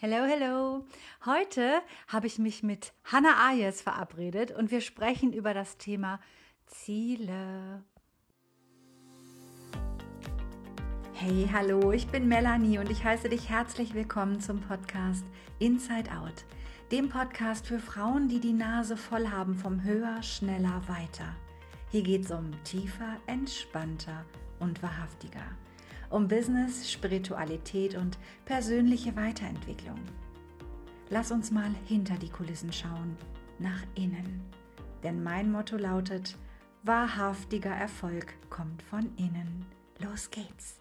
Hello, hello. Heute habe ich mich mit Hannah Ayes verabredet und wir sprechen über das Thema Ziele. Hey, hallo, ich bin Melanie und ich heiße dich herzlich willkommen zum Podcast Inside Out, dem Podcast für Frauen, die die Nase voll haben vom Höher, Schneller, Weiter. Hier geht es um tiefer, entspannter und wahrhaftiger um Business, Spiritualität und persönliche Weiterentwicklung. Lass uns mal hinter die Kulissen schauen, nach innen. Denn mein Motto lautet, wahrhaftiger Erfolg kommt von innen. Los geht's.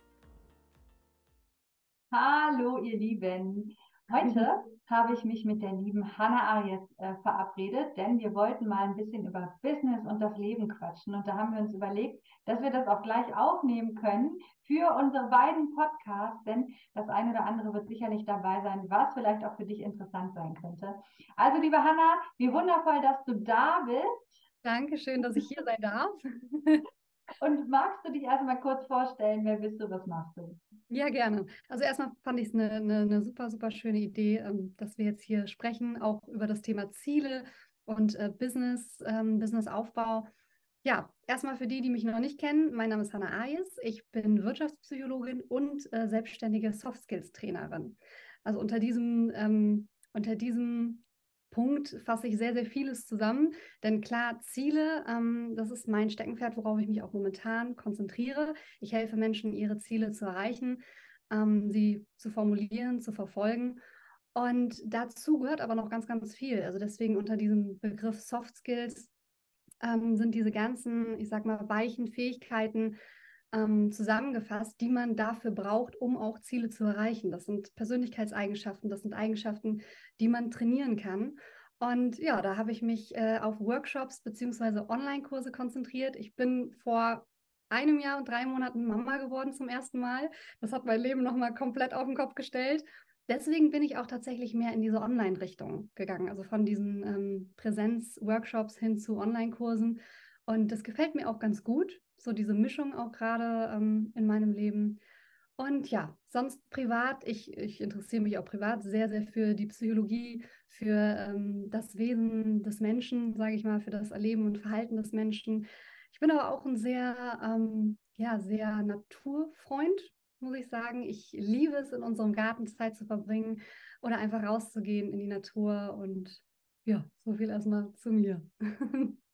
Hallo ihr Lieben. Heute habe ich mich mit der lieben Hannah Arias äh, verabredet, denn wir wollten mal ein bisschen über Business und das Leben quatschen. Und da haben wir uns überlegt, dass wir das auch gleich aufnehmen können für unsere beiden Podcasts, denn das eine oder andere wird sicherlich dabei sein, was vielleicht auch für dich interessant sein könnte. Also, liebe Hannah, wie wundervoll, dass du da bist. Dankeschön, dass ich hier sein darf. Und magst du dich erstmal kurz vorstellen, wer bist du, was machst du? Ja, gerne. Also erstmal fand ich es eine, eine, eine, super, super schöne Idee, ähm, dass wir jetzt hier sprechen, auch über das Thema Ziele und äh, Business, ähm, Businessaufbau. Ja, erstmal für die, die mich noch nicht kennen, mein Name ist Hannah Ayes. Ich bin Wirtschaftspsychologin und äh, selbstständige Soft Skills Trainerin. Also unter diesem, ähm, unter diesem Punkt fasse ich sehr, sehr vieles zusammen. Denn klar, Ziele, ähm, das ist mein Steckenpferd, worauf ich mich auch momentan konzentriere. Ich helfe Menschen, ihre Ziele zu erreichen, ähm, sie zu formulieren, zu verfolgen. Und dazu gehört aber noch ganz, ganz viel. Also deswegen unter diesem Begriff Soft Skills ähm, sind diese ganzen, ich sag mal, weichen Fähigkeiten, ähm, zusammengefasst, die man dafür braucht, um auch Ziele zu erreichen. Das sind Persönlichkeitseigenschaften, das sind Eigenschaften, die man trainieren kann. Und ja, da habe ich mich äh, auf Workshops bzw. Online-Kurse konzentriert. Ich bin vor einem Jahr und drei Monaten Mama geworden zum ersten Mal. Das hat mein Leben nochmal komplett auf den Kopf gestellt. Deswegen bin ich auch tatsächlich mehr in diese Online-Richtung gegangen, also von diesen ähm, Präsenz-Workshops hin zu Online-Kursen. Und das gefällt mir auch ganz gut, so diese Mischung auch gerade ähm, in meinem Leben. Und ja, sonst privat, ich, ich interessiere mich auch privat sehr, sehr für die Psychologie, für ähm, das Wesen des Menschen, sage ich mal, für das Erleben und Verhalten des Menschen. Ich bin aber auch ein sehr, ähm, ja, sehr Naturfreund, muss ich sagen. Ich liebe es, in unserem Garten Zeit zu verbringen oder einfach rauszugehen in die Natur. Und ja, so viel erstmal zu mir.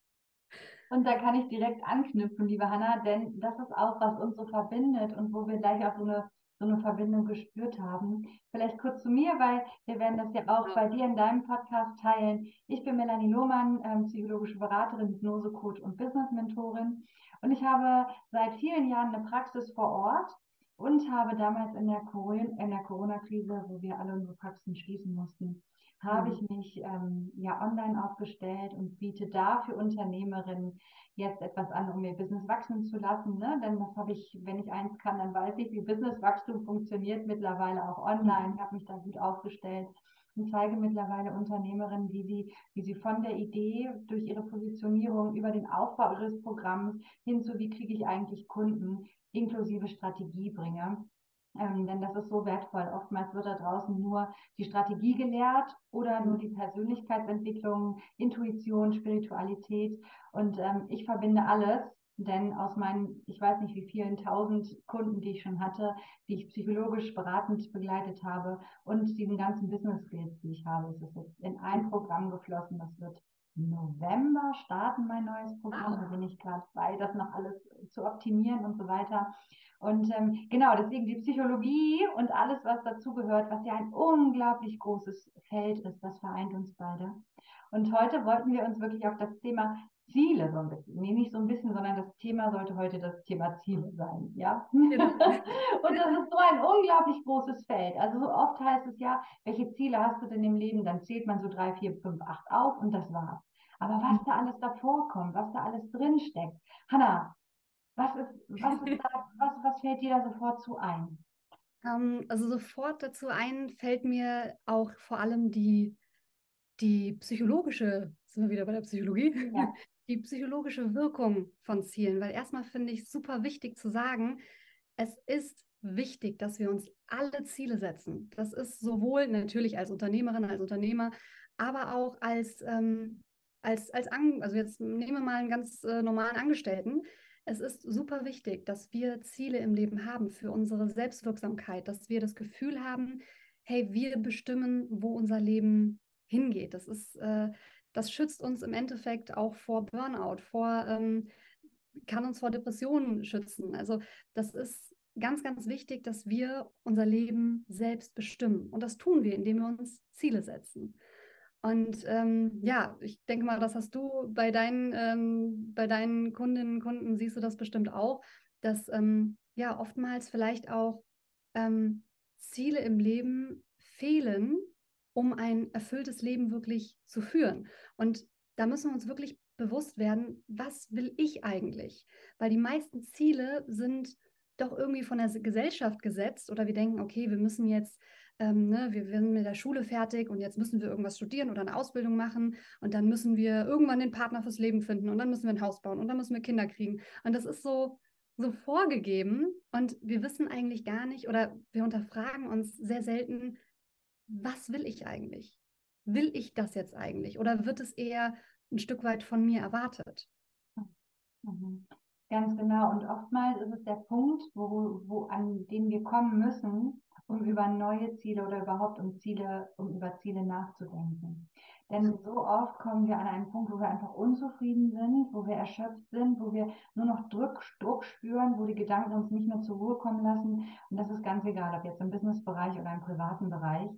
Und da kann ich direkt anknüpfen, liebe Hanna, denn das ist auch, was uns so verbindet und wo wir gleich auch so eine, so eine Verbindung gespürt haben. Vielleicht kurz zu mir, weil wir werden das ja auch bei dir in deinem Podcast teilen. Ich bin Melanie Lohmann, ähm, psychologische Beraterin, Hypnosecoach und Business-Mentorin. Und ich habe seit vielen Jahren eine Praxis vor Ort und habe damals in der, Corona-Krise, wo wir alle unsere Praxen schließen mussten, habe ich mhm. mich ähm, ja online aufgestellt und biete da für Unternehmerinnen jetzt etwas an, um ihr Business wachsen zu lassen. Ne? Denn das habe ich, wenn ich eins kann, dann weiß ich, wie Businesswachstum funktioniert, mittlerweile auch online, mhm. habe mich da gut aufgestellt und zeige mittlerweile Unternehmerinnen, wie sie, wie sie von der Idee durch ihre Positionierung über den Aufbau ihres Programms hin zu, wie kriege ich eigentlich Kunden inklusive Strategie bringe. Ähm, denn das ist so wertvoll. Oftmals wird da draußen nur die Strategie gelehrt oder nur die Persönlichkeitsentwicklung, Intuition, Spiritualität. Und ähm, ich verbinde alles, denn aus meinen, ich weiß nicht wie vielen tausend Kunden, die ich schon hatte, die ich psychologisch beratend begleitet habe und diesen ganzen Business Skills, die ich habe, ist es jetzt in ein Programm geflossen. Das wird November starten mein neues Programm. Da bin ich gerade bei, das noch alles zu optimieren und so weiter. Und ähm, genau, deswegen die Psychologie und alles, was dazugehört, was ja ein unglaublich großes Feld ist, das vereint uns beide. Und heute wollten wir uns wirklich auf das Thema Ziele so ein bisschen, nee, nicht so ein bisschen, sondern das Thema sollte heute das Thema Ziele sein, ja. Genau. und das ist so ein unglaublich großes Feld. Also so oft heißt es ja, welche Ziele hast du denn im Leben? Dann zählt man so drei, vier, fünf, acht auf und das war's. Aber was da alles davor kommt, was da alles drinsteckt. Hanna, was ist, was ist da, was, was fällt dir da sofort zu ein? Um, ähm, also sofort dazu ein fällt mir auch vor allem die, die psychologische, sind wir wieder bei der Psychologie, ja. die psychologische Wirkung von Zielen. Weil erstmal finde ich super wichtig zu sagen, es ist wichtig, dass wir uns alle Ziele setzen. Das ist sowohl natürlich als Unternehmerin, als Unternehmer, aber auch als, ähm, als, als An also jetzt nehmen wir mal einen ganz äh, normalen Angestellten. Es ist super wichtig, dass wir Ziele im Leben haben für unsere Selbstwirksamkeit, dass wir das Gefühl haben, hey, wir bestimmen, wo unser Leben hingeht. Das ist, äh, das schützt uns im Endeffekt auch vor Burnout, vor, ähm, kann uns vor Depressionen schützen. Also das ist ganz, ganz wichtig, dass wir unser Leben selbst bestimmen. Und das tun wir, indem wir uns Ziele setzen. Und ähm, ja, ich denke mal, das hast du bei deinen, ähm, bei deinen Kundinnen und Kunden, siehst du das bestimmt auch, dass ähm, ja oftmals vielleicht auch ähm, Ziele im Leben fehlen, um ein erfülltes Leben wirklich zu führen. Und da müssen wir uns wirklich bewusst werden, was will ich eigentlich? Weil die meisten Ziele sind doch irgendwie von der Gesellschaft gesetzt oder wir denken, okay, wir müssen jetzt ähm, ne, wir, sind mit der Schule fertig und jetzt müssen wir irgendwas studieren oder eine Ausbildung machen und dann müssen wir irgendwann den Partner fürs Leben finden und dann müssen wir ein Haus bauen und dann müssen wir Kinder kriegen. Und das ist so, so vorgegeben und wir wissen eigentlich gar nicht oder wir unterfragen uns sehr selten, was will ich eigentlich? Will ich das jetzt eigentlich oder wird es eher ein Stück weit von mir erwartet? Mhm. Ganz genau. Und oftmals ist es der Punkt, wo, wo, an den wir kommen müssen, um über neue Ziele oder überhaupt um Ziele, um über Ziele nachzudenken. Denn so oft kommen wir an einen Punkt, wo wir einfach unzufrieden sind, wo wir erschöpft sind, wo wir nur noch Druck, Druck spüren, wo die Gedanken uns nicht mehr zur Ruhe kommen lassen. Und das ist ganz egal, ob jetzt im Businessbereich oder im privaten Bereich.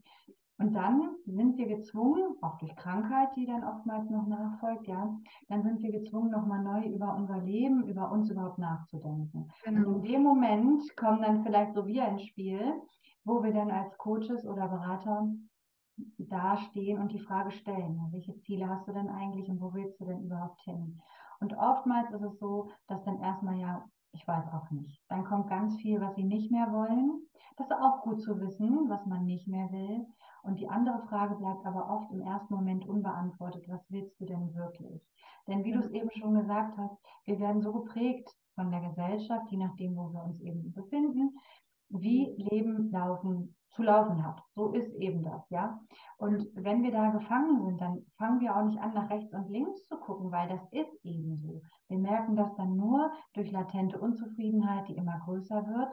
Und dann sind wir gezwungen, auch durch Krankheit, die dann oftmals noch nachfolgt, ja, dann sind wir gezwungen, nochmal neu über unser Leben, über uns überhaupt nachzudenken. Genau. Und in dem Moment kommen dann vielleicht so wir ins Spiel, wo wir dann als Coaches oder Berater dastehen und die Frage stellen, welche Ziele hast du denn eigentlich und wo willst du denn überhaupt hin? Und oftmals ist es so, dass dann erstmal ja, ich weiß auch nicht. Dann kommt ganz viel, was sie nicht mehr wollen. Das ist auch gut zu wissen, was man nicht mehr will. Und die andere Frage bleibt aber oft im ersten Moment unbeantwortet. Was willst du denn wirklich? Denn wie du es eben schon gesagt hast, wir werden so geprägt von der Gesellschaft, je nachdem, wo wir uns eben befinden, wie Leben laufen zu laufen hat. So ist eben das, ja. Und wenn wir da gefangen sind, dann fangen wir auch nicht an, nach rechts und links zu gucken, weil das ist eben so. Wir merken das dann nur durch latente Unzufriedenheit, die immer größer wird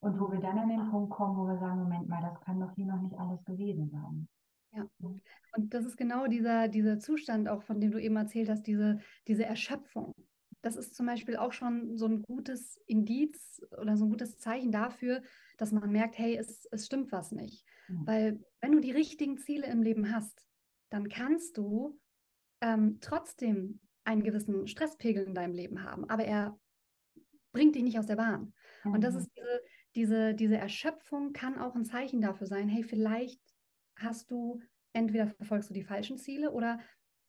und wo wir dann an den Punkt kommen, wo wir sagen, Moment mal, das kann doch hier noch nicht alles gewesen sein. Ja, und das ist genau dieser, dieser Zustand auch, von dem du eben erzählt hast, diese, diese Erschöpfung das ist zum Beispiel auch schon so ein gutes Indiz oder so ein gutes Zeichen dafür, dass man merkt, hey, es, es stimmt was nicht. Mhm. Weil wenn du die richtigen Ziele im Leben hast, dann kannst du ähm, trotzdem einen gewissen Stresspegel in deinem Leben haben, aber er bringt dich nicht aus der Bahn. Mhm. Und das mhm. ist diese, diese, diese Erschöpfung kann auch ein Zeichen dafür sein, hey, vielleicht hast du, entweder verfolgst du die falschen Ziele oder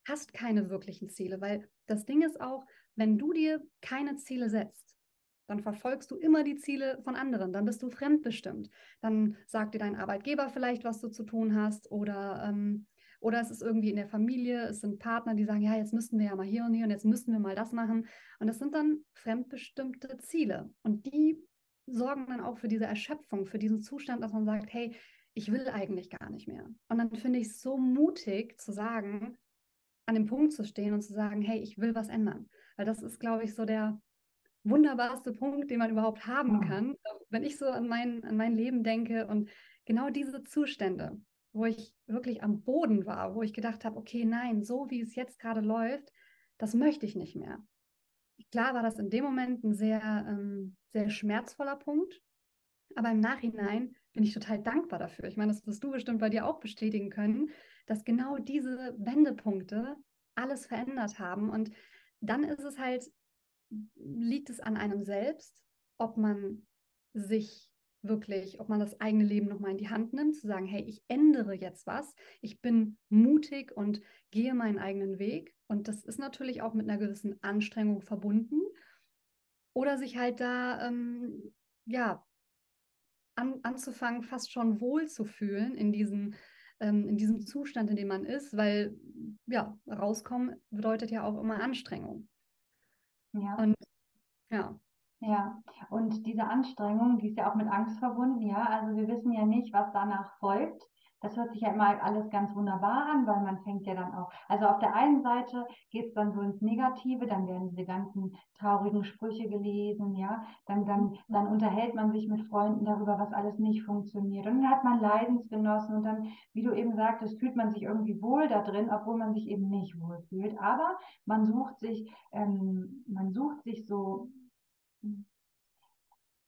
hast keine wirklichen Ziele, weil das Ding ist auch, wenn du dir keine Ziele setzt, dann verfolgst du immer die Ziele von anderen, dann bist du fremdbestimmt. Dann sagt dir dein Arbeitgeber vielleicht, was du zu tun hast oder, ähm, oder es ist irgendwie in der Familie, es sind Partner, die sagen, ja, jetzt müssten wir ja mal hier und hier und jetzt müssten wir mal das machen. Und das sind dann fremdbestimmte Ziele und die sorgen dann auch für diese Erschöpfung, für diesen Zustand, dass man sagt, hey, ich will eigentlich gar nicht mehr. Und dann finde ich es so mutig zu sagen, an dem Punkt zu stehen und zu sagen, hey, ich will was ändern. Weil das ist, glaube ich, so der wunderbarste Punkt, den man überhaupt haben kann. Wenn ich so an mein, an mein Leben denke und genau diese Zustände, wo ich wirklich am Boden war, wo ich gedacht habe, okay, nein, so wie es jetzt gerade läuft, das möchte ich nicht mehr. Klar war das in dem Moment ein sehr, ähm, sehr schmerzvoller Punkt, aber im Nachhinein bin ich total dankbar dafür. Ich meine, das wirst du bestimmt bei dir auch bestätigen können, dass genau diese Wendepunkte alles verändert haben. Und dann ist es halt, liegt es an einem selbst, ob man sich wirklich, ob man das eigene Leben nochmal in die Hand nimmt, zu sagen, hey, ich ändere jetzt was, ich bin mutig und gehe meinen eigenen Weg. Und das ist natürlich auch mit einer gewissen Anstrengung verbunden. Oder sich halt da, ähm, ja, an, anzufangen, fast schon wohl zu fühlen in diesem, ähm, in diesem Zustand, in dem man ist, weil ja, rauskommen bedeutet ja auch immer Anstrengung. Ja. Und ja. Ja, und diese Anstrengung, die ist ja auch mit Angst verbunden, ja. Also wir wissen ja nicht, was danach folgt. Das hört sich ja immer alles ganz wunderbar an, weil man fängt ja dann auch. Also auf der einen Seite geht es dann so ins Negative, dann werden diese ganzen traurigen Sprüche gelesen, ja. Dann, dann, dann unterhält man sich mit Freunden darüber, was alles nicht funktioniert. Und dann hat man Leidensgenossen und dann, wie du eben sagtest, fühlt man sich irgendwie wohl da drin, obwohl man sich eben nicht wohl fühlt. Aber man sucht sich, ähm, man sucht sich so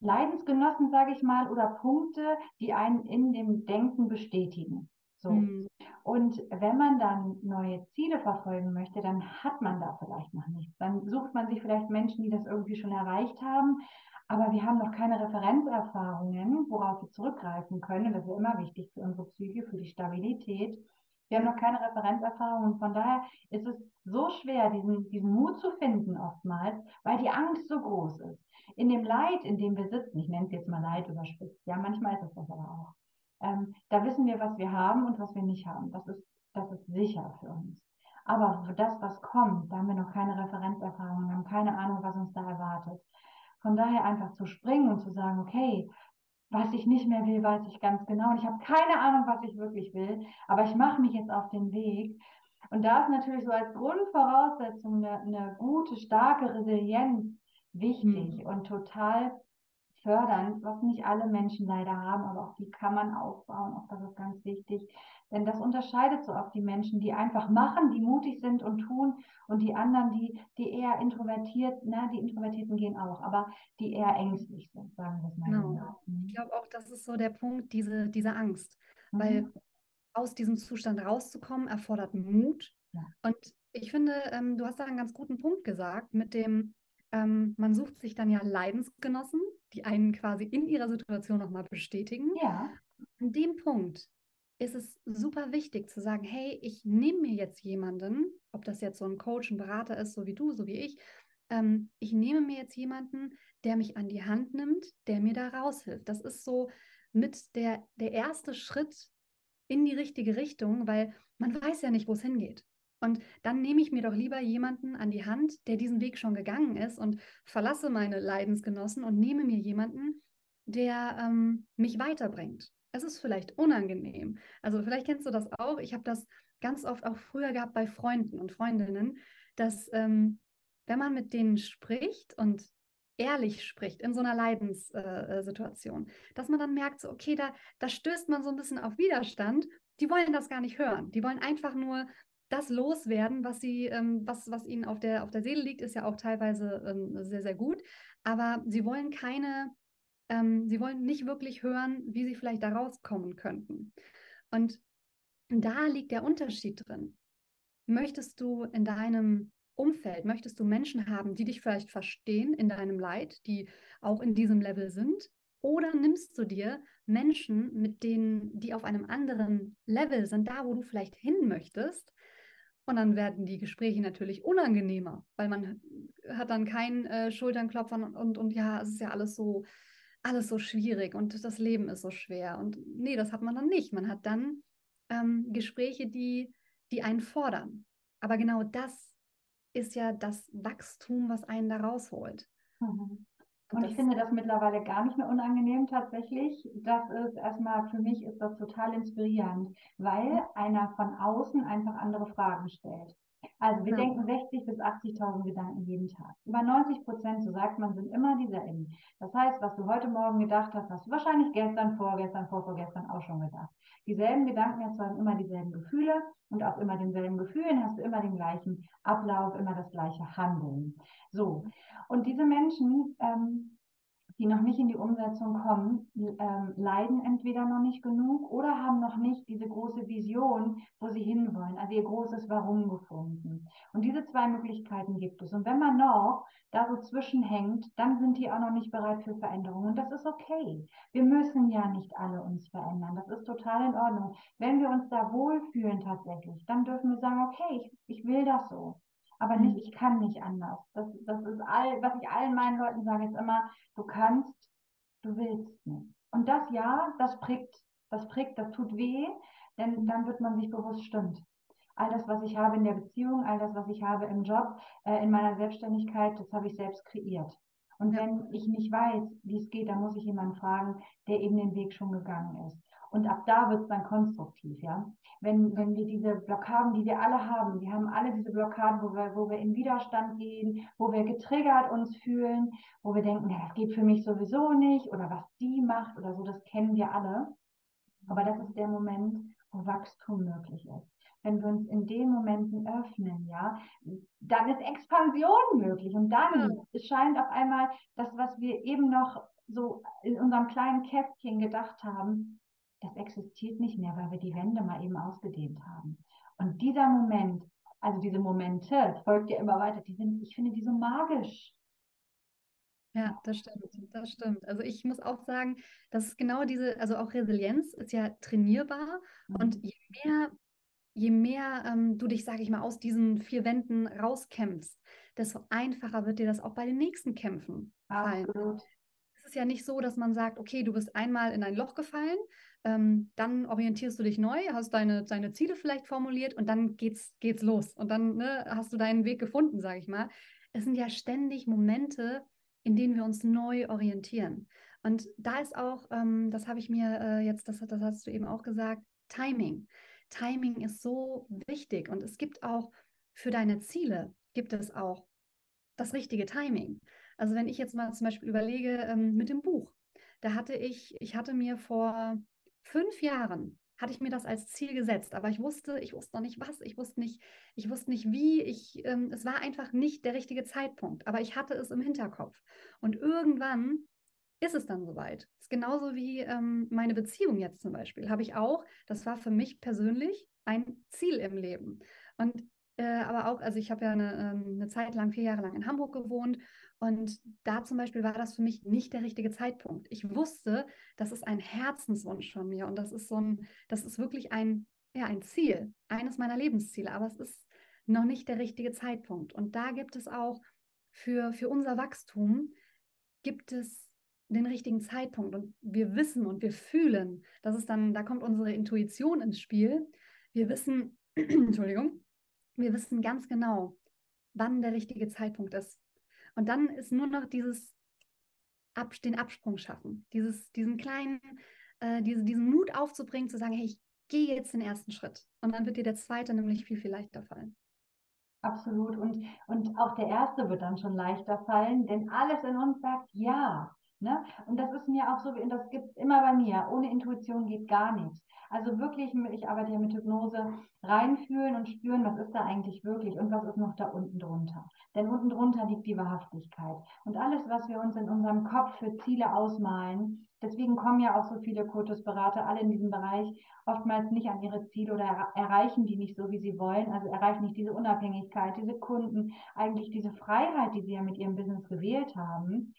Leidensgenossen, sage ich mal, oder Punkte, die einen in dem Denken bestätigen. So. Mhm. Und wenn man dann neue Ziele verfolgen möchte, dann hat man da vielleicht noch nichts. Dann sucht man sich vielleicht Menschen, die das irgendwie schon erreicht haben, aber wir haben noch keine Referenzerfahrungen, worauf wir zurückgreifen können. Das ist immer wichtig für unsere Psyche, für die Stabilität. Wir haben noch keine Referenzerfahrung und von daher ist es so schwer, diesen, diesen Mut zu finden oftmals, weil die Angst so groß ist. In dem Leid, in dem wir sitzen, ich nenne es jetzt mal Leid überspitzt, ja, manchmal ist es das aber auch, ähm, da wissen wir, was wir haben und was wir nicht haben. Das ist, das ist sicher für uns. Aber für das, was kommt, da haben wir noch keine Referenzerfahrung, haben keine Ahnung, was uns da erwartet. Von daher einfach zu springen und zu sagen, okay, was ich nicht mehr will, weiß ich ganz genau. Und ich habe keine Ahnung, was ich wirklich will, aber ich mache mich jetzt auf den Weg. Und da ist natürlich so als Grundvoraussetzung eine, eine gute, starke Resilienz wichtig mhm. und total fördernd, was nicht alle Menschen leider haben, aber auch die kann man aufbauen. Auch das ist ganz wichtig. Denn das unterscheidet so oft die Menschen, die einfach machen, die mutig sind und tun und die anderen, die, die eher introvertiert, na, die Introvertierten gehen auch, aber die eher ängstlich sind, sagen wir es mal. Genau. Mhm. Ich glaube auch, das ist so der Punkt, diese, diese Angst. Mhm. Weil aus diesem Zustand rauszukommen, erfordert Mut. Ja. Und ich finde, ähm, du hast da einen ganz guten Punkt gesagt mit dem, ähm, man sucht sich dann ja Leidensgenossen, die einen quasi in ihrer Situation nochmal bestätigen. Ja. An dem Punkt ist es super wichtig zu sagen, hey, ich nehme mir jetzt jemanden, ob das jetzt so ein Coach, ein Berater ist, so wie du, so wie ich, ähm, ich nehme mir jetzt jemanden, der mich an die Hand nimmt, der mir da raushilft. Das ist so mit der, der erste Schritt in die richtige Richtung, weil man weiß ja nicht, wo es hingeht. Und dann nehme ich mir doch lieber jemanden an die Hand, der diesen Weg schon gegangen ist und verlasse meine Leidensgenossen und nehme mir jemanden, der ähm, mich weiterbringt es ist vielleicht unangenehm. Also vielleicht kennst du das auch. Ich habe das ganz oft auch früher gehabt bei Freunden und Freundinnen, dass ähm, wenn man mit denen spricht und ehrlich spricht in so einer Leidenssituation, äh, dass man dann merkt, so, okay, da, da stößt man so ein bisschen auf Widerstand. Die wollen das gar nicht hören. Die wollen einfach nur das loswerden, was sie, ähm, was, was ihnen auf der, auf der Seele liegt, ist ja auch teilweise ähm, sehr, sehr gut. Aber sie wollen keine ähm, sie wollen nicht wirklich hören, wie sie vielleicht da rauskommen könnten. Und da liegt der Unterschied drin. Möchtest du in deinem Umfeld, möchtest du Menschen haben, die dich vielleicht verstehen in deinem Leid, die auch in diesem Level sind? Oder nimmst du dir Menschen, mit denen, die auf einem anderen Level sind, da wo du vielleicht hin möchtest, und dann werden die Gespräche natürlich unangenehmer, weil man hat dann keinen äh, Schulternklopfer und, und, und ja, es ist ja alles so alles so schwierig und das Leben ist so schwer. Und nee, das hat man dann nicht. Man hat dann ähm, Gespräche, die, die einen fordern. Aber genau das ist ja das Wachstum, was einen da rausholt. Mhm. Und ich finde das mittlerweile gar nicht mehr unangenehm tatsächlich. Das ist erstmal, für mich ist das total inspirierend, weil einer von außen einfach andere Fragen stellt. Also wir ja. denken 60.000 bis 80.000 Gedanken jeden Tag. Über 90 Prozent, so sagt man, sind immer dieselben. Das heißt, was du heute Morgen gedacht hast, hast du wahrscheinlich gestern, vorgestern, vorvorgestern auch schon gedacht. Dieselben Gedanken erzeugen immer dieselben Gefühle und aus immer denselben Gefühlen hast du immer den gleichen Ablauf, immer das gleiche Handeln. So. Und diese Menschen ähm, die noch nicht in die Umsetzung kommen, ähm, leiden entweder noch nicht genug oder haben noch nicht diese große Vision, wo sie hinwollen, also ihr großes Warum gefunden. Und diese zwei Möglichkeiten gibt es. Und wenn man noch da so zwischenhängt, dann sind die auch noch nicht bereit für Veränderungen. Und das ist okay. Wir müssen ja nicht alle uns verändern. Das ist total in Ordnung. Wenn wir uns da wohlfühlen tatsächlich, dann dürfen wir sagen, okay, ich, ich will das so aber nicht, ich kann nicht anders. Das, das ist all, was ich allen meinen Leuten sage, ist immer, du kannst, du willst nicht. Und das ja, das prickt, das prickt, das tut weh, denn dann wird man sich bewusst, stimmt. All das, was ich habe in der Beziehung, all das, was ich habe im Job, äh, in meiner Selbstständigkeit, das habe ich selbst kreiert. Und wenn ich nicht weiß, wie es geht, dann muss ich jemanden fragen, der eben den Weg schon gegangen ist. Und ab da wird es dann konstruktiv, ja. Wenn, wenn wir diese Blockaden, die wir alle haben, wir haben alle diese Blockaden, wo wir, wo wir in Widerstand gehen, wo wir getriggert uns fühlen, wo wir denken, ja, das geht für mich sowieso nicht oder was die macht oder so, das kennen wir alle. Aber das ist der Moment, wo Wachstum möglich ist. Wenn wir uns in den Momenten öffnen, ja, dann ist Expansion möglich und dann ja. scheint auf einmal das, was wir eben noch so in unserem kleinen Kästchen gedacht haben, das existiert nicht mehr, weil wir die Wände mal eben ausgedehnt haben. Und dieser Moment, also diese Momente, es folgt ja immer weiter, die sind, ich finde die so magisch. Ja, das stimmt, das stimmt. Also ich muss auch sagen, dass es genau diese, also auch Resilienz ist ja trainierbar mhm. und je mehr, je mehr ähm, du dich, sage ich mal, aus diesen vier Wänden rauskämpfst, desto einfacher wird dir das auch bei den nächsten Kämpfen fallen. Absolut. Es ist ja nicht so, dass man sagt, okay, du bist einmal in ein Loch gefallen, ähm, dann orientierst du dich neu, hast deine, deine Ziele vielleicht formuliert und dann geht's, geht's los. Und dann ne, hast du deinen Weg gefunden, sage ich mal. Es sind ja ständig Momente, in denen wir uns neu orientieren. Und da ist auch, ähm, das habe ich mir äh, jetzt, das, das hast du eben auch gesagt, Timing. Timing ist so wichtig und es gibt auch für deine Ziele, gibt es auch das richtige Timing. Also wenn ich jetzt mal zum Beispiel überlege ähm, mit dem Buch, da hatte ich, ich hatte mir vor fünf Jahren hatte ich mir das als Ziel gesetzt, aber ich wusste, ich wusste noch nicht was, ich wusste nicht, ich wusste nicht wie, ich, ähm, es war einfach nicht der richtige Zeitpunkt, aber ich hatte es im Hinterkopf. Und irgendwann ist es dann soweit. Das ist genauso wie ähm, meine Beziehung jetzt zum Beispiel. Habe ich auch, das war für mich persönlich ein Ziel im Leben. Und äh, aber auch, also ich habe ja eine, ähm, eine Zeit lang, vier Jahre lang in Hamburg gewohnt und da zum Beispiel war das für mich nicht der richtige Zeitpunkt. Ich wusste, das ist ein Herzenswunsch von mir und das ist so ein, das ist wirklich ein, ja, ein Ziel, eines meiner Lebensziele, aber es ist noch nicht der richtige Zeitpunkt. Und da gibt es auch für, für unser Wachstum, gibt es den richtigen Zeitpunkt und wir wissen und wir fühlen, das ist dann, da kommt unsere Intuition ins Spiel. Wir wissen, Entschuldigung, wir wissen ganz genau, wann der richtige Zeitpunkt ist. Und dann ist nur noch dieses Ab, den Absprung schaffen, dieses, diesen kleinen, äh, diese, diesen Mut aufzubringen, zu sagen, hey, ich gehe jetzt den ersten Schritt. Und dann wird dir der zweite nämlich viel, viel leichter fallen. Absolut. Und, und auch der erste wird dann schon leichter fallen, denn alles in uns sagt ja. Ne? Und das ist mir auch so, das gibt es immer bei mir. Ohne Intuition geht gar nichts. Also wirklich, ich arbeite ja mit Hypnose, reinfühlen und spüren, was ist da eigentlich wirklich und was ist noch da unten drunter. Denn unten drunter liegt die Wahrhaftigkeit. Und alles, was wir uns in unserem Kopf für Ziele ausmalen, deswegen kommen ja auch so viele Kultusberater alle in diesem Bereich oftmals nicht an ihre Ziele oder er erreichen die nicht so, wie sie wollen. Also erreichen nicht diese Unabhängigkeit, diese Kunden, eigentlich diese Freiheit, die sie ja mit ihrem Business gewählt haben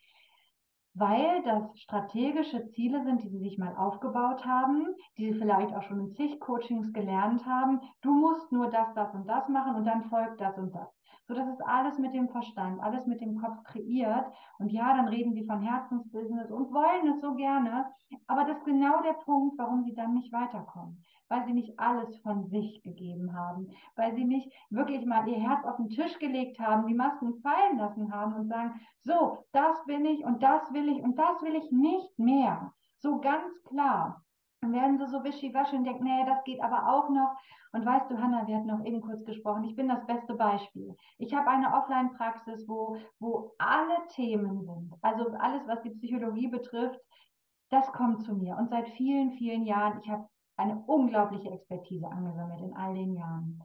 weil das strategische Ziele sind, die sie sich mal aufgebaut haben, die sie vielleicht auch schon in zig Coachings gelernt haben. Du musst nur das, das und das machen und dann folgt das und das. So, das ist alles mit dem Verstand, alles mit dem Kopf kreiert. Und ja, dann reden sie von Herzensbusiness und wollen es so gerne. Aber das ist genau der Punkt, warum sie dann nicht weiterkommen weil sie nicht alles von sich gegeben haben, weil sie nicht wirklich mal ihr Herz auf den Tisch gelegt haben, die Masken fallen lassen haben und sagen, so, das bin ich und das will ich und das will ich nicht mehr. So ganz klar. Werden sie so wischiwaschi und denken, nee, das geht aber auch noch. Und weißt du, Hanna, wir hatten noch eben kurz gesprochen, ich bin das beste Beispiel. Ich habe eine Offline-Praxis, wo, wo alle Themen sind, also alles, was die Psychologie betrifft, das kommt zu mir. Und seit vielen, vielen Jahren, ich habe eine unglaubliche Expertise angesammelt in all den Jahren.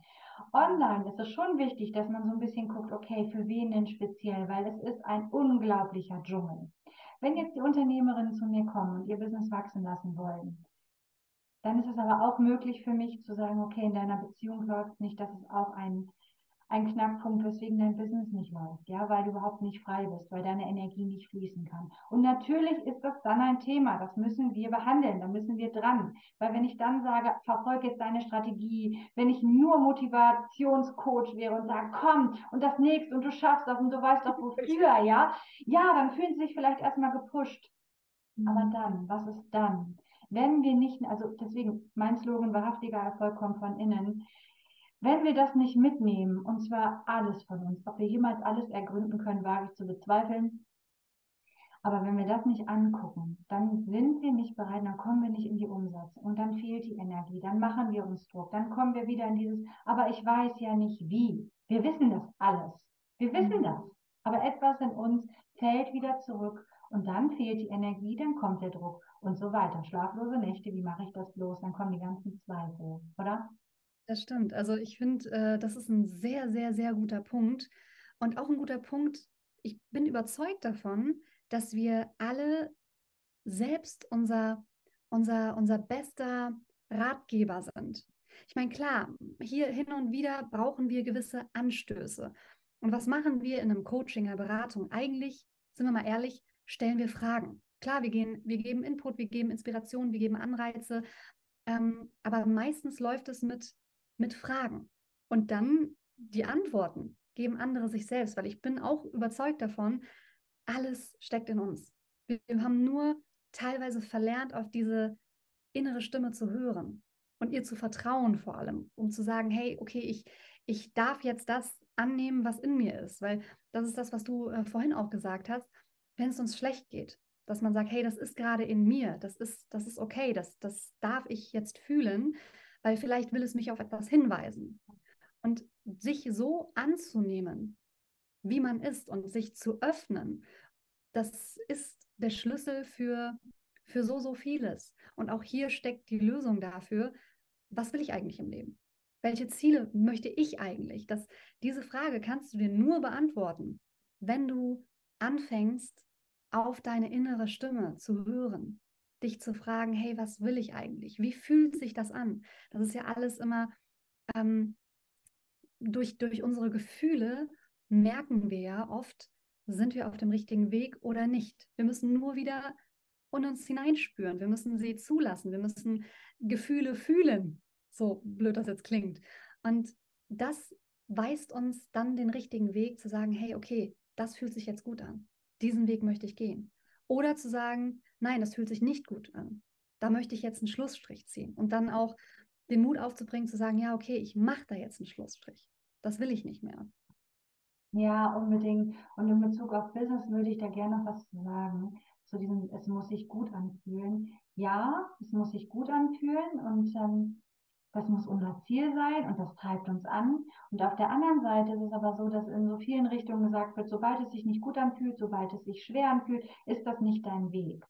Online ist es schon wichtig, dass man so ein bisschen guckt, okay, für wen denn speziell, weil es ist ein unglaublicher Dschungel. Wenn jetzt die Unternehmerinnen zu mir kommen und ihr Business wachsen lassen wollen, dann ist es aber auch möglich für mich zu sagen, okay, in deiner Beziehung läuft es nicht, das ist auch ein ein Knackpunkt, weswegen dein Business nicht läuft, ja, weil du überhaupt nicht frei bist, weil deine Energie nicht fließen kann. Und natürlich ist das dann ein Thema, das müssen wir behandeln, da müssen wir dran. Weil wenn ich dann sage, verfolge jetzt deine Strategie, wenn ich nur Motivationscoach wäre und sage, komm und das nächste und du schaffst das und du weißt doch wofür, ja, ja, dann fühlen sie sich vielleicht erstmal gepusht. Aber mhm. dann, was ist dann? Wenn wir nicht, also deswegen, mein Slogan, wahrhaftiger Erfolg kommt von innen, wenn wir das nicht mitnehmen, und zwar alles von uns, ob wir jemals alles ergründen können, wage ich zu bezweifeln, Aber wenn wir das nicht angucken, dann sind wir nicht bereit, dann kommen wir nicht in die Umsetzung und dann fehlt die Energie, dann machen wir uns Druck, dann kommen wir wieder in dieses, aber ich weiß ja nicht wie. Wir wissen das alles. Wir wissen mhm. das. Aber etwas in uns fällt wieder zurück und dann fehlt die Energie, dann kommt der Druck und so weiter. Schlaflose Nächte, wie mache ich das bloß? Dann kommen die ganzen Zweifel, oder? Das stimmt. Also ich finde, äh, das ist ein sehr, sehr, sehr guter Punkt. Und auch ein guter Punkt, ich bin überzeugt davon, dass wir alle selbst unser, unser, unser bester Ratgeber sind. Ich meine, klar, hier hin und wieder brauchen wir gewisse Anstöße. Und was machen wir in einem Coaching, einer Beratung? Eigentlich, sind wir mal ehrlich, stellen wir Fragen. Klar, wir, gehen, wir geben Input, wir geben Inspiration, wir geben Anreize, ähm, aber meistens läuft es mit, mit Fragen. Und dann die Antworten geben andere sich selbst, weil ich bin auch überzeugt davon, alles steckt in uns. Wir, wir haben nur teilweise verlernt, auf diese innere Stimme zu hören und ihr zu vertrauen vor allem, um zu sagen, hey, okay, ich, ich darf jetzt das annehmen, was in mir ist, weil das ist das, was du äh, vorhin auch gesagt hast, wenn es uns schlecht geht, dass man sagt, hey, das ist gerade in mir, das ist, das ist okay, das, das darf ich jetzt fühlen, weil vielleicht will es mich auf etwas hinweisen. Und sich so anzunehmen, wie man ist und sich zu öffnen, das ist der Schlüssel für, für so, so vieles. Und auch hier steckt die Lösung dafür, was will ich eigentlich im Leben? Welche Ziele möchte ich eigentlich? Das, diese Frage kannst du dir nur beantworten, wenn du anfängst, auf deine innere Stimme zu hören, dich zu fragen, hey, was will ich eigentlich? Wie fühlt sich das an? Das ist ja alles immer ähm, durch, durch unsere Gefühle merken wir ja oft, sind wir auf dem richtigen Weg oder nicht. Wir müssen nur wieder in uns hineinspüren. Wir müssen sie zulassen. Wir müssen Gefühle fühlen. So blöd das jetzt klingt. Und das weist uns dann den richtigen Weg zu sagen, hey, okay, das fühlt sich jetzt gut an. Diesen Weg möchte ich gehen. Oder zu sagen, nein, das fühlt sich nicht gut an. Da möchte ich jetzt einen Schlussstrich ziehen. Und dann auch den Mut aufzubringen, zu sagen, ja, okay, ich mache da jetzt einen Schlussstrich. Das will ich nicht mehr. Ja, unbedingt. Und in Bezug auf Business würde ich da gerne noch was zu sagen. Zu diesem, es muss sich gut anfühlen. Ja, es muss sich gut anfühlen und ähm, das muss unser Ziel sein und das treibt uns an. Und auf der anderen Seite ist es aber so, dass in so vielen Richtungen gesagt wird, sobald es sich nicht gut anfühlt, sobald es sich schwer anfühlt, ist das nicht dein Weg.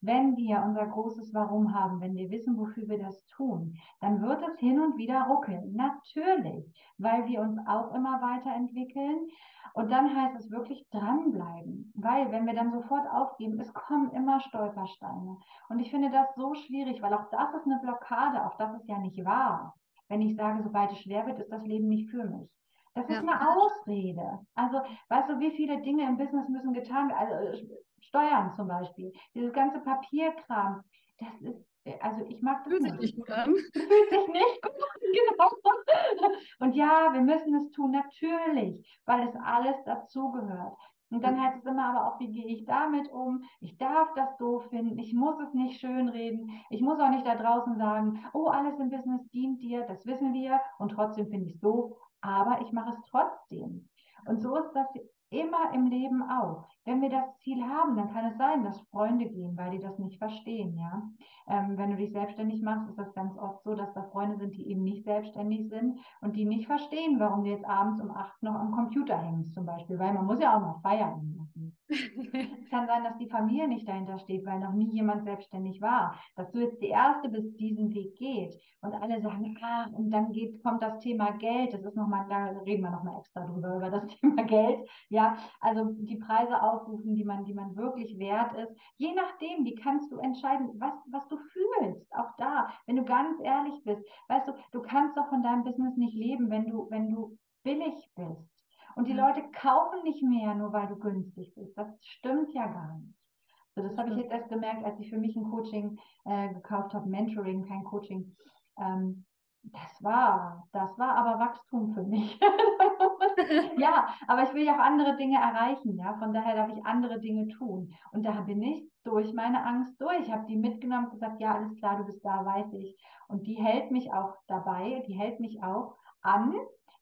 Wenn wir unser großes Warum haben, wenn wir wissen, wofür wir das tun, dann wird es hin und wieder ruckeln. Natürlich, weil wir uns auch immer weiterentwickeln. Und dann heißt es wirklich dranbleiben, weil wenn wir dann sofort aufgeben, es kommen immer Stolpersteine. Und ich finde das so schwierig, weil auch das ist eine Blockade, auch das ist ja nicht wahr. Wenn ich sage, sobald es schwer wird, ist das Leben nicht für mich. Das ist ja. eine Ausrede. Also, weißt du, wie viele Dinge im Business müssen getan werden? Also, Steuern zum Beispiel, dieses ganze Papierkram, das ist, also ich mag das fühlt nicht. sich nicht gut an. Fühlt sich nicht gut an, genau. Und ja, wir müssen es tun, natürlich, weil es alles dazugehört. Und dann heißt es immer aber auch, wie gehe ich damit um? Ich darf das doof finden, ich muss es nicht schönreden, ich muss auch nicht da draußen sagen, oh, alles im Business dient dir, das wissen wir und trotzdem finde ich es doof, aber ich mache es trotzdem. Und so ist das immer im Leben auch wenn wir das Ziel haben, dann kann es sein, dass Freunde gehen, weil die das nicht verstehen, ja. Ähm, wenn du dich selbstständig machst, ist das ganz oft so, dass da Freunde sind, die eben nicht selbstständig sind und die nicht verstehen, warum du jetzt abends um acht noch am Computer hängst, zum Beispiel, weil man muss ja auch noch feiern es kann sein, dass die Familie nicht dahinter steht, weil noch nie jemand selbstständig war. Dass du jetzt die Erste bist, diesen Weg geht. Und alle sagen, ah, und dann geht, kommt das Thema Geld. Das ist nochmal, da reden wir nochmal extra drüber, über das Thema Geld. Ja, also die Preise aufrufen, die man, die man wirklich wert ist. Je nachdem, wie kannst du entscheiden, was, was du fühlst. Auch da, wenn du ganz ehrlich bist. Weißt du, du kannst doch von deinem Business nicht leben, wenn du, wenn du billig bist. Und die Leute kaufen nicht mehr, nur weil du günstig bist. Das stimmt ja gar nicht. So, das habe ich jetzt erst gemerkt, als ich für mich ein Coaching äh, gekauft habe, Mentoring, kein Coaching. Ähm, das war, das war aber Wachstum für mich. ja, aber ich will ja auch andere Dinge erreichen, ja. Von daher darf ich andere Dinge tun. Und da bin ich durch meine Angst durch. Ich habe die mitgenommen und gesagt, ja, alles klar, du bist da, weiß ich. Und die hält mich auch dabei, die hält mich auch an,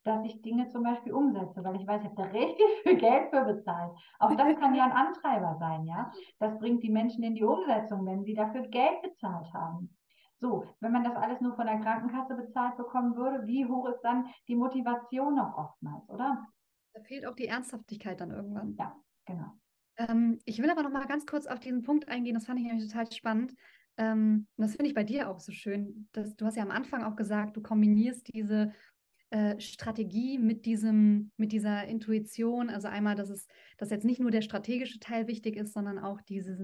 dass ich Dinge zum Beispiel umsetze, weil ich weiß, ich habe da richtig viel Geld für bezahlt. Auch das kann ja ein Antreiber sein, ja. Das bringt die Menschen in die Umsetzung, wenn sie dafür Geld bezahlt haben. So, wenn man das alles nur von der Krankenkasse bezahlt bekommen würde, wie hoch ist dann die Motivation noch oftmals, oder? Da fehlt auch die Ernsthaftigkeit dann irgendwann. Ja, genau. Ähm, ich will aber noch mal ganz kurz auf diesen Punkt eingehen, das fand ich nämlich total spannend. Ähm, und das finde ich bei dir auch so schön. Dass, du hast ja am Anfang auch gesagt, du kombinierst diese äh, Strategie mit diesem, mit dieser Intuition. Also einmal, dass es, dass jetzt nicht nur der strategische Teil wichtig ist, sondern auch dieses,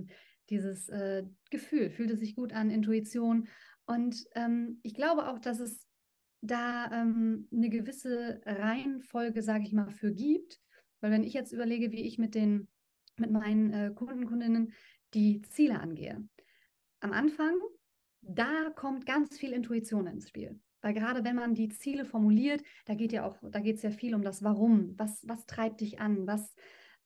dieses äh, Gefühl, fühlt es sich gut an, Intuition. Und ähm, ich glaube auch, dass es da ähm, eine gewisse Reihenfolge, sage ich mal, für gibt. Weil wenn ich jetzt überlege, wie ich mit den, mit meinen äh, Kunden, Kundinnen die Ziele angehe. Am Anfang, da kommt ganz viel Intuition ins Spiel. Weil gerade wenn man die Ziele formuliert, da geht ja auch, da geht es ja viel um das Warum. Was, was treibt dich an? Was,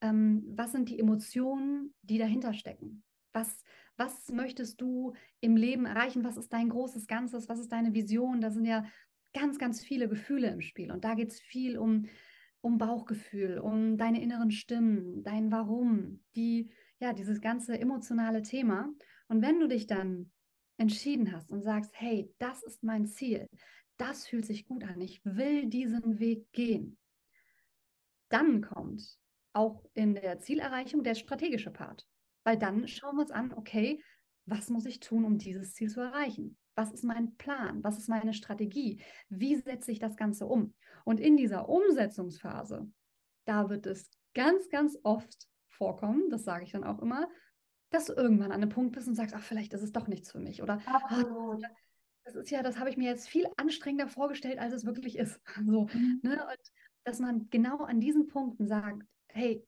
ähm, was sind die Emotionen, die dahinter stecken? Was, was möchtest du im Leben erreichen? Was ist dein großes Ganzes? Was ist deine Vision? Da sind ja ganz, ganz viele Gefühle im Spiel. Und da geht es viel um, um Bauchgefühl, um deine inneren Stimmen, dein Warum, die, ja, dieses ganze emotionale Thema. Und wenn du dich dann entschieden hast und sagst, hey, das ist mein Ziel, das fühlt sich gut an, ich will diesen Weg gehen, dann kommt auch in der Zielerreichung der strategische Part. Weil dann schauen wir uns an, okay, was muss ich tun, um dieses Ziel zu erreichen? Was ist mein Plan? Was ist meine Strategie? Wie setze ich das Ganze um? Und in dieser Umsetzungsphase, da wird es ganz, ganz oft vorkommen, das sage ich dann auch immer, dass du irgendwann an einem Punkt bist und sagst, ach, vielleicht ist es doch nichts für mich. Oder. Oh, das ist ja, das habe ich mir jetzt viel anstrengender vorgestellt, als es wirklich ist. So, mhm. ne? Und dass man genau an diesen Punkten sagt, hey,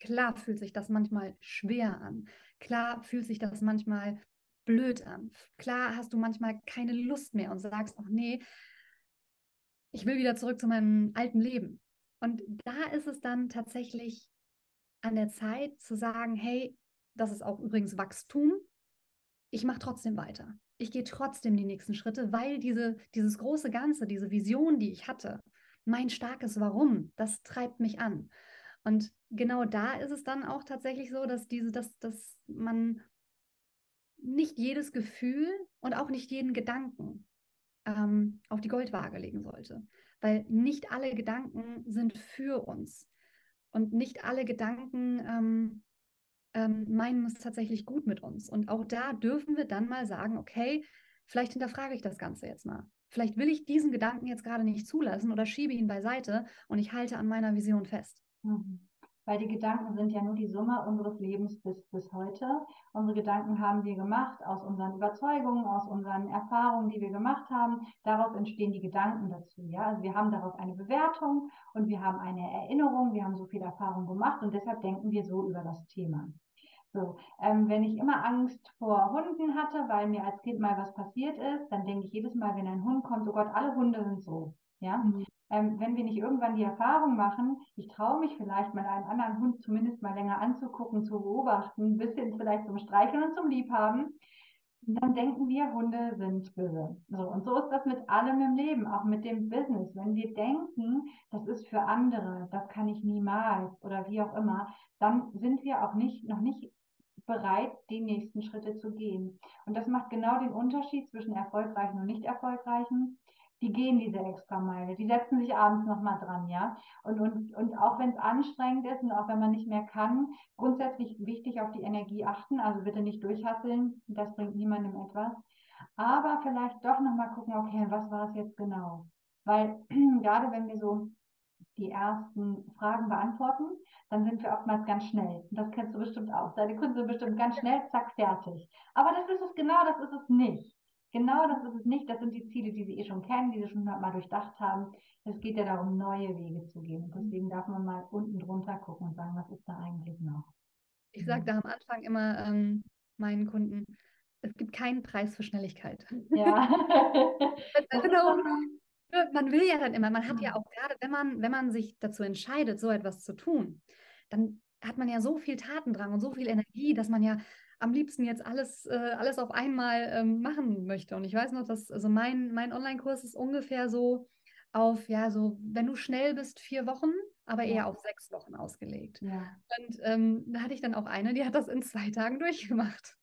klar fühlt sich das manchmal schwer an. Klar fühlt sich das manchmal blöd an. Klar hast du manchmal keine Lust mehr und sagst, ach nee, ich will wieder zurück zu meinem alten Leben. Und da ist es dann tatsächlich an der Zeit zu sagen, hey, das ist auch übrigens Wachstum. Ich mache trotzdem weiter. Ich gehe trotzdem die nächsten Schritte, weil diese, dieses große Ganze, diese Vision, die ich hatte, mein starkes Warum, das treibt mich an. Und genau da ist es dann auch tatsächlich so, dass diese, dass, dass man nicht jedes Gefühl und auch nicht jeden Gedanken ähm, auf die Goldwaage legen sollte. Weil nicht alle Gedanken sind für uns. Und nicht alle Gedanken ähm, ähm, meinen es tatsächlich gut mit uns. Und auch da dürfen wir dann mal sagen, okay, vielleicht hinterfrage ich das Ganze jetzt mal. Vielleicht will ich diesen Gedanken jetzt gerade nicht zulassen oder schiebe ihn beiseite und ich halte an meiner Vision fest. Mhm. Weil die Gedanken sind ja nur die Summe unseres Lebens bis, bis heute. Unsere Gedanken haben wir gemacht aus unseren Überzeugungen, aus unseren Erfahrungen, die wir gemacht haben. Daraus entstehen die Gedanken dazu. Ja? Also wir haben darauf eine Bewertung und wir haben eine Erinnerung, wir haben so viel Erfahrung gemacht und deshalb denken wir so über das Thema. So, ähm, wenn ich immer Angst vor Hunden hatte, weil mir als Kind mal was passiert ist, dann denke ich jedes Mal, wenn ein Hund kommt, oh Gott, alle Hunde sind so. Ja, mhm. ähm, wenn wir nicht irgendwann die Erfahrung machen, ich traue mich vielleicht mal einen anderen Hund zumindest mal länger anzugucken, zu beobachten, bis hin vielleicht zum Streicheln und zum Liebhaben, dann denken wir, Hunde sind böse. So, und so ist das mit allem im Leben, auch mit dem Business. Wenn wir denken, das ist für andere, das kann ich niemals oder wie auch immer, dann sind wir auch nicht, noch nicht bereit, die nächsten Schritte zu gehen. Und das macht genau den Unterschied zwischen erfolgreichen und nicht erfolgreichen. Die gehen diese extra Meile, die setzen sich abends nochmal dran, ja. Und, und, und auch wenn es anstrengend ist und auch wenn man nicht mehr kann, grundsätzlich wichtig auf die Energie achten, also bitte nicht durchhasseln, das bringt niemandem etwas. Aber vielleicht doch nochmal gucken, okay, was war es jetzt genau? Weil gerade wenn wir so die ersten Fragen beantworten, dann sind wir oftmals ganz schnell. Das kennst du bestimmt auch. Deine Kunden sind bestimmt ganz schnell, zack, fertig. Aber das ist es genau, das ist es nicht. Genau das ist es nicht. Das sind die Ziele, die sie eh schon kennen, die sie schon mal durchdacht haben. Es geht ja darum, neue Wege zu gehen. Und deswegen darf man mal unten drunter gucken und sagen, was ist da eigentlich noch? Ich sage da am Anfang immer ähm, meinen Kunden, es gibt keinen Preis für Schnelligkeit. Ja. genau. Man will ja dann immer, man hat ja auch gerade, wenn man, wenn man sich dazu entscheidet, so etwas zu tun, dann hat man ja so viel Tatendrang und so viel Energie, dass man ja am liebsten jetzt alles, äh, alles auf einmal ähm, machen möchte. Und ich weiß noch, dass also mein, mein Online-Kurs ist ungefähr so auf, ja, so, wenn du schnell bist, vier Wochen, aber eher auf sechs Wochen ausgelegt. Ja. Und ähm, da hatte ich dann auch eine, die hat das in zwei Tagen durchgemacht.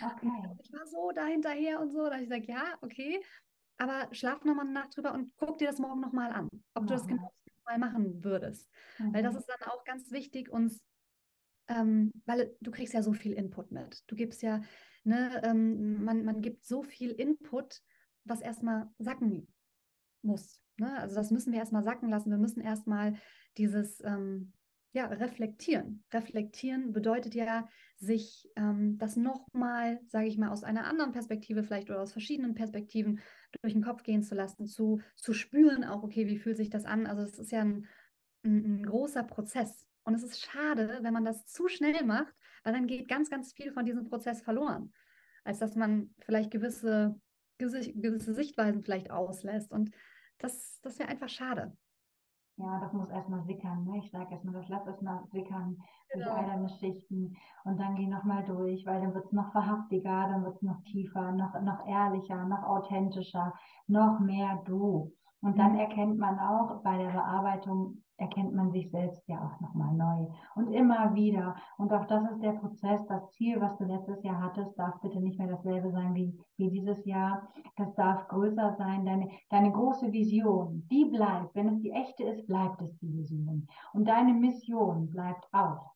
Okay. Ich war so dahinterher und so, da ich sage, ja, okay, aber schlaf nochmal eine Nacht drüber und guck dir das morgen nochmal an, ob du das Mhm. genau mal machen würdest. Weil das Mhm. ist dann auch ganz wichtig, uns, ähm, weil du kriegst ja so viel Input mit. Du gibst ja, ne, ähm, man, man gibt so viel Input, was erstmal sacken muss. Ne? Also das müssen wir erstmal sacken lassen. Wir müssen erstmal dieses ähm, ja, reflektieren. Reflektieren bedeutet ja, sich ähm, das nochmal, sage ich mal, aus einer anderen Perspektive vielleicht oder aus verschiedenen Perspektiven durch den Kopf gehen zu lassen, zu, zu spüren auch, okay, wie fühlt sich das an? Also es ist ja ein, ein, ein großer Prozess. Und es ist schade, wenn man das zu schnell macht, weil dann geht ganz, ganz viel von diesem Prozess verloren, als dass man vielleicht gewisse, gewisse, Sichtweisen vielleicht auslässt. Und das, das wäre einfach schade. Ja, das muss erstmal sickern. Ne? Ich sage erstmal, das lass erstmal sickern durch Genau. all deine Schichten und dann geh nochmal durch, weil dann wird es noch verhaftiger, dann wird es noch tiefer, noch, noch ehrlicher, noch authentischer, noch mehr du. Und dann Mhm. erkennt man auch bei der Bearbeitung, erkennt man sich selbst ja auch nochmal neu und immer wieder. Und auch das ist der Prozess, das Ziel, was du letztes Jahr hattest, darf bitte nicht mehr dasselbe sein wie, wie dieses Jahr. Das darf größer sein. Deine, deine große Vision, die bleibt. Wenn es die echte ist, bleibt es die Vision. Und deine Mission bleibt auch.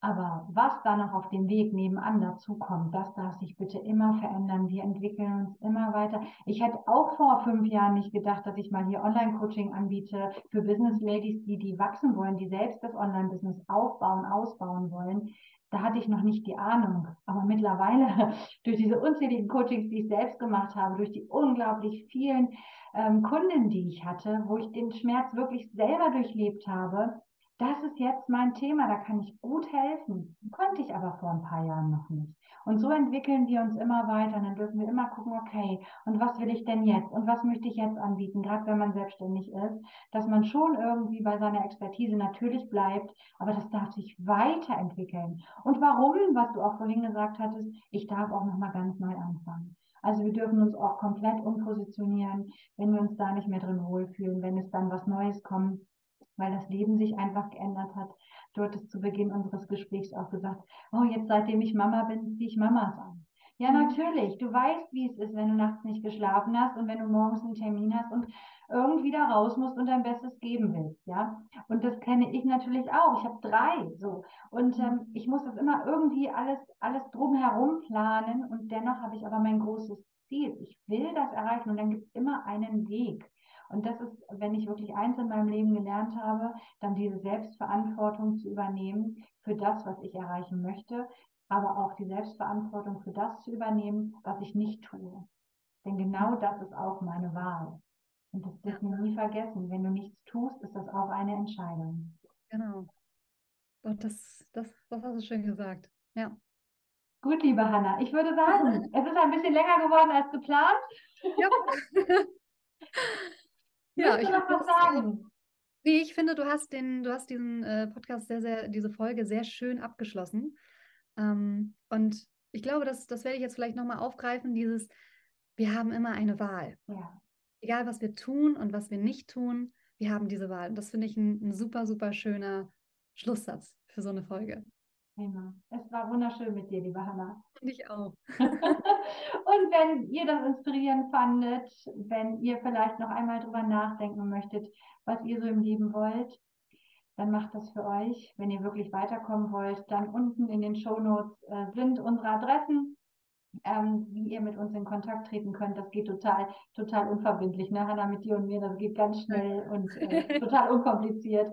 Aber was da noch auf dem Weg nebenan dazukommt, das darf sich bitte immer verändern. Wir entwickeln uns immer weiter. Ich hätte auch vor fünf Jahren nicht gedacht, dass ich mal hier Online-Coaching anbiete für Business Ladies, die, die wachsen wollen, die selbst das Online-Business aufbauen, ausbauen wollen. Da hatte ich noch nicht die Ahnung. Aber mittlerweile, durch diese unzähligen Coachings, die ich selbst gemacht habe, durch die unglaublich vielen ähm, Kunden, die ich hatte, wo ich den Schmerz wirklich selber durchlebt habe, das ist jetzt mein Thema, da kann ich gut helfen. Konnte ich aber vor ein paar Jahren noch nicht. Und so entwickeln wir uns immer weiter. Und dann dürfen wir immer gucken, okay, und was will ich denn jetzt? Und was möchte ich jetzt anbieten? Gerade wenn man selbstständig ist, dass man schon irgendwie bei seiner Expertise natürlich bleibt, aber das darf sich weiterentwickeln. Und warum, was du auch vorhin gesagt hattest, ich darf auch nochmal ganz neu anfangen. Also wir dürfen uns auch komplett umpositionieren, wenn wir uns da nicht mehr drin wohlfühlen, wenn es dann was Neues kommt weil das Leben sich einfach geändert hat. Du hattest zu Beginn unseres Gesprächs auch gesagt, oh, jetzt seitdem ich Mama bin, ziehe ich Mamas an. Ja, natürlich. Du weißt, wie es ist, wenn du nachts nicht geschlafen hast und wenn du morgens einen Termin hast und irgendwie da raus musst und dein Bestes geben willst, ja. Und das kenne ich natürlich auch. Ich habe drei, so. Und ähm, ich muss das immer irgendwie alles, alles drumherum planen und dennoch habe ich aber mein großes Ziel. Ich will das erreichen und dann gibt es immer einen Weg. Und das ist, wenn ich wirklich eins in meinem Leben gelernt habe, dann diese Selbstverantwortung zu übernehmen für das, was ich erreichen möchte, aber auch die Selbstverantwortung für das zu übernehmen, was ich nicht tue. Denn genau das ist auch meine Wahl. Und das dürfen wir nie vergessen. Wenn du nichts tust, ist das auch eine Entscheidung. Genau. Und das, das, das hast du schön gesagt. Ja. Gut, liebe Hanna, ich würde sagen, es ist ein bisschen länger geworden als geplant. Ja. Ja, ich noch finde was sagen? nee, ich finde, du hast den, du hast diesen äh, Podcast sehr, sehr, diese Folge sehr schön abgeschlossen. Ähm, und ich glaube, das, das werde ich jetzt vielleicht nochmal aufgreifen, dieses, wir haben immer eine Wahl. Ja, Egal, was wir tun und was wir nicht tun, wir haben diese Wahl. Und das finde ich ein, ein super, super schöner Schlusssatz für so eine Folge. Prima. Es war wunderschön mit dir, liebe Hanna. Finde ich auch. Und wenn ihr das inspirierend fandet, wenn ihr vielleicht noch einmal drüber nachdenken möchtet, was ihr so im Leben wollt, dann macht das für euch. Wenn ihr wirklich weiterkommen wollt, dann unten in den Shownotes äh, sind unsere Adressen, ähm, wie ihr mit uns in Kontakt treten könnt. Das geht total, total unverbindlich. Ne? Hanna, mit dir und mir, das geht ganz schnell und äh, total unkompliziert.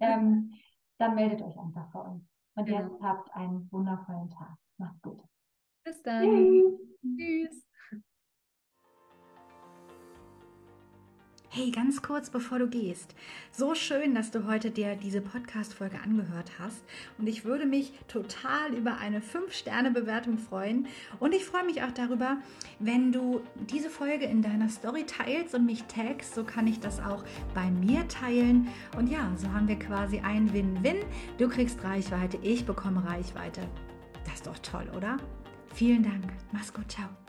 Ähm, dann meldet euch einfach bei uns. Und Genau. jetzt habt einen wundervollen Tag. Macht's gut. Bis dann. Tschüss. Tschüss. Hey, ganz kurz bevor du gehst. So schön, dass du heute dir diese Podcast-Folge angehört hast. Und ich würde mich total über eine 5-Sterne-Bewertung freuen. Und ich freue mich auch darüber, wenn du diese Folge in deiner Story teilst und mich tagst. So kann ich das auch bei mir teilen. Und ja, so haben wir quasi ein Win-Win. Du kriegst Reichweite, ich bekomme Reichweite. Das ist doch toll, oder? Vielen Dank. Mach's gut. Ciao.